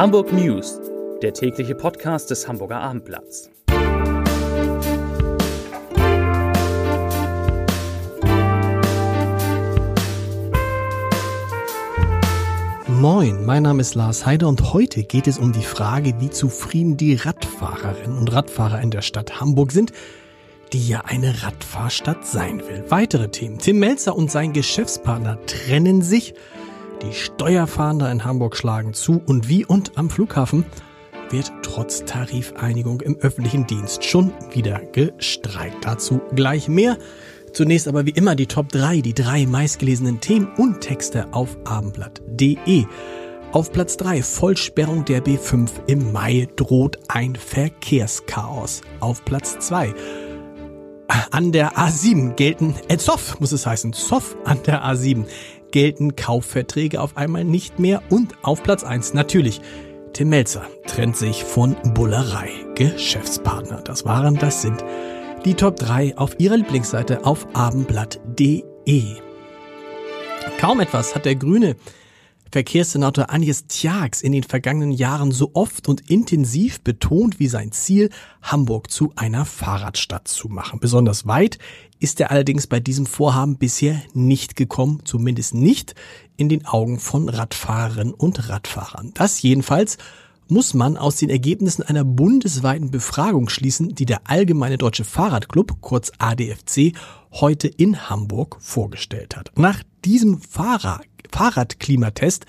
Hamburg News, der tägliche Podcast des Hamburger Abendblatts. Moin, mein Name ist Lars Heider und heute geht es um die Frage, wie zufrieden die Radfahrerinnen und Radfahrer in der Stadt Hamburg sind, die ja eine Radfahrstadt sein will. Weitere Themen. Tim Melzer und sein Geschäftspartner trennen sich. Die Steuerfahnder in Hamburg schlagen zu und wie und am Flughafen wird trotz Tarifeinigung im öffentlichen Dienst schon wieder gestreikt. Dazu gleich mehr. Zunächst aber wie immer die Top 3, die drei meistgelesenen Themen und Texte auf abendblatt.de. Auf Platz 3 Vollsperrung der B5 im Mai droht ein Verkehrschaos. Auf Platz 2 an der A7 gelten, äh, Zoff muss es heißen, Zoff an der A7 gelten Kaufverträge auf einmal nicht mehr und auf Platz 1 natürlich Tim Melzer trennt sich von Bullerei. Geschäftspartner, das waren, das sind die Top 3 auf ihrer Lieblingsseite auf abendblatt.de. Kaum etwas hat der grüne Verkehrssenator Agnes Tjax in den vergangenen Jahren so oft und intensiv betont wie sein Ziel, Hamburg zu einer Fahrradstadt zu machen. Besonders weit ist er allerdings bei diesem Vorhaben bisher nicht gekommen, zumindest nicht in den Augen von Radfahrerinnen und Radfahrern. Das jedenfalls muss man aus den Ergebnissen einer bundesweiten Befragung schließen, die der Allgemeine Deutsche Fahrradclub, kurz ADFC, heute in Hamburg vorgestellt hat. Nach diesem Fahrrad Fahrradklimatest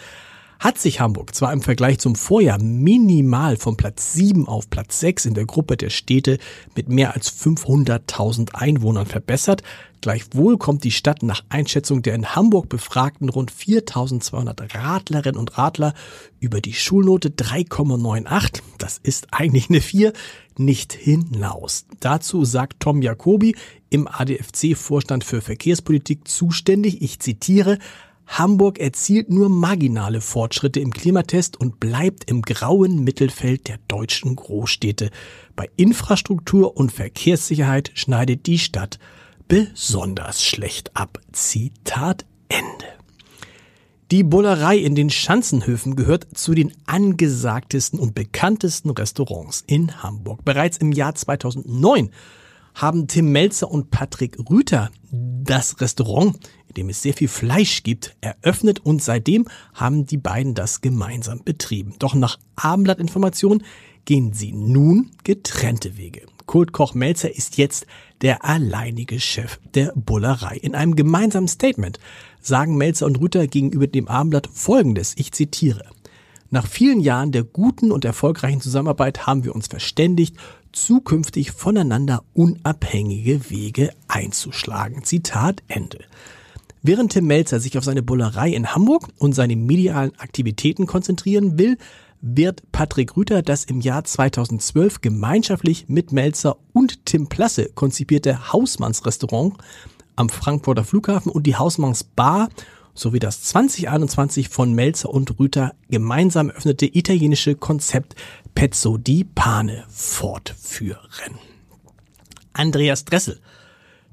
hat sich Hamburg zwar im Vergleich zum Vorjahr minimal von Platz 7 auf Platz 6 in der Gruppe der Städte mit mehr als 500.000 Einwohnern verbessert, gleichwohl kommt die Stadt nach Einschätzung der in Hamburg befragten rund 4.200 Radlerinnen und Radler über die Schulnote 3,98, das ist eigentlich eine 4, nicht hinaus. Dazu sagt Tom Jacobi im ADFC-Vorstand für Verkehrspolitik zuständig, ich zitiere, Hamburg erzielt nur marginale Fortschritte im Klimatest und bleibt im grauen Mittelfeld der deutschen Großstädte. Bei Infrastruktur und Verkehrssicherheit schneidet die Stadt besonders schlecht ab. Zitat Ende. Die Bullerei in den Schanzenhöfen gehört zu den angesagtesten und bekanntesten Restaurants in Hamburg. Bereits im Jahr 2009 haben Tim Melzer und Patrick Rüther das Restaurant in dem es sehr viel Fleisch gibt, eröffnet und seitdem haben die beiden das gemeinsam betrieben. Doch nach Abendblattinformationen gehen sie nun getrennte Wege. Kultkoch Melzer ist jetzt der alleinige Chef der Bullerei. In einem gemeinsamen Statement sagen Melzer und Rütter gegenüber dem Abendblatt Folgendes, ich zitiere. Nach vielen Jahren der guten und erfolgreichen Zusammenarbeit haben wir uns verständigt, zukünftig voneinander unabhängige Wege einzuschlagen. Zitat Ende. Während Tim Melzer sich auf seine Bullerei in Hamburg und seine medialen Aktivitäten konzentrieren will, wird Patrick Rüther das im Jahr 2012 gemeinschaftlich mit Melzer und Tim Plasse konzipierte Hausmannsrestaurant am Frankfurter Flughafen und die Hausmannsbar sowie das 2021 von Melzer und Rüther gemeinsam eröffnete italienische Konzept Pezzo di Pane fortführen. Andreas Dressel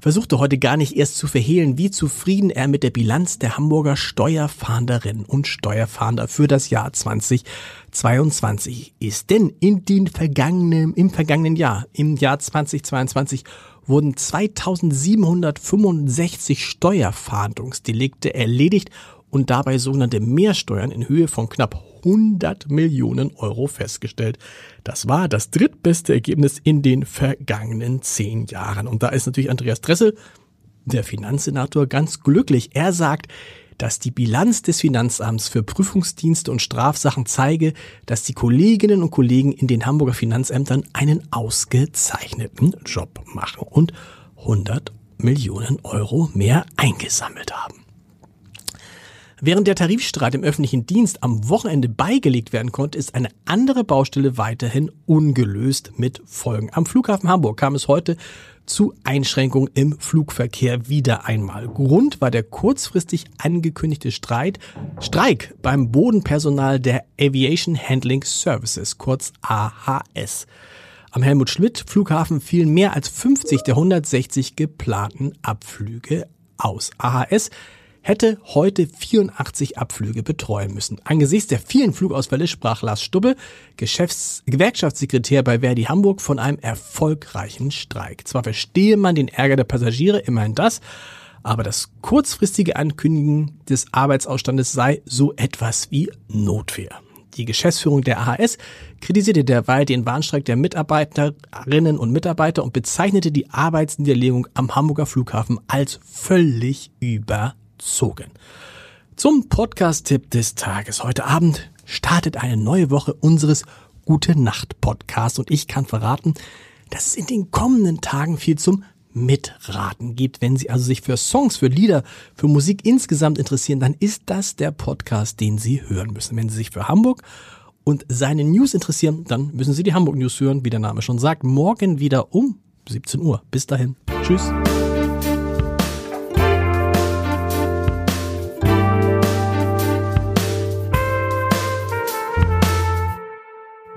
versuchte heute gar nicht erst zu verhehlen, wie zufrieden er mit der Bilanz der Hamburger Steuerfahnderinnen und Steuerfahnder für das Jahr 2022 ist. Denn in den vergangenen, im vergangenen Jahr, im Jahr 2022, wurden 2765 Steuerfahndungsdelikte erledigt und dabei sogenannte Mehrsteuern in Höhe von knapp 100 Millionen Euro festgestellt. Das war das drittbeste Ergebnis in den vergangenen zehn Jahren. Und da ist natürlich Andreas Dressel, der Finanzsenator, ganz glücklich. Er sagt, dass die Bilanz des Finanzamts für Prüfungsdienste und Strafsachen zeige, dass die Kolleginnen und Kollegen in den Hamburger Finanzämtern einen ausgezeichneten Job machen und 100 Millionen Euro mehr eingesammelt haben. Während der Tarifstreit im öffentlichen Dienst am Wochenende beigelegt werden konnte, ist eine andere Baustelle weiterhin ungelöst mit Folgen. Am Flughafen Hamburg kam es heute zu Einschränkungen im Flugverkehr wieder einmal. Grund war der kurzfristig angekündigte Streit, Streik beim Bodenpersonal der Aviation Handling Services, kurz AHS. Am Helmut Schmidt Flughafen fielen mehr als 50 der 160 geplanten Abflüge aus. AHS hätte heute 84 Abflüge betreuen müssen. Angesichts der vielen Flugausfälle sprach Lars Stubbe, Geschäfts Gewerkschaftssekretär bei Verdi Hamburg, von einem erfolgreichen Streik. Zwar verstehe man den Ärger der Passagiere, immerhin das, aber das kurzfristige Ankündigen des Arbeitsausstandes sei so etwas wie Notwehr. Die Geschäftsführung der AHS kritisierte derweil den Warnstreik der Mitarbeiterinnen und Mitarbeiter und bezeichnete die Arbeitsniederlegung am Hamburger Flughafen als völlig überzogen. Zum Podcast-Tipp des Tages. Heute Abend startet eine neue Woche unseres Gute Nacht Podcasts und ich kann verraten, dass es in den kommenden Tagen viel zum Mitraten gibt. Wenn Sie also sich für Songs, für Lieder, für Musik insgesamt interessieren, dann ist das der Podcast, den Sie hören müssen. Wenn Sie sich für Hamburg und seine News interessieren, dann müssen Sie die Hamburg News hören, wie der Name schon sagt. Morgen wieder um 17 Uhr. Bis dahin. Tschüss.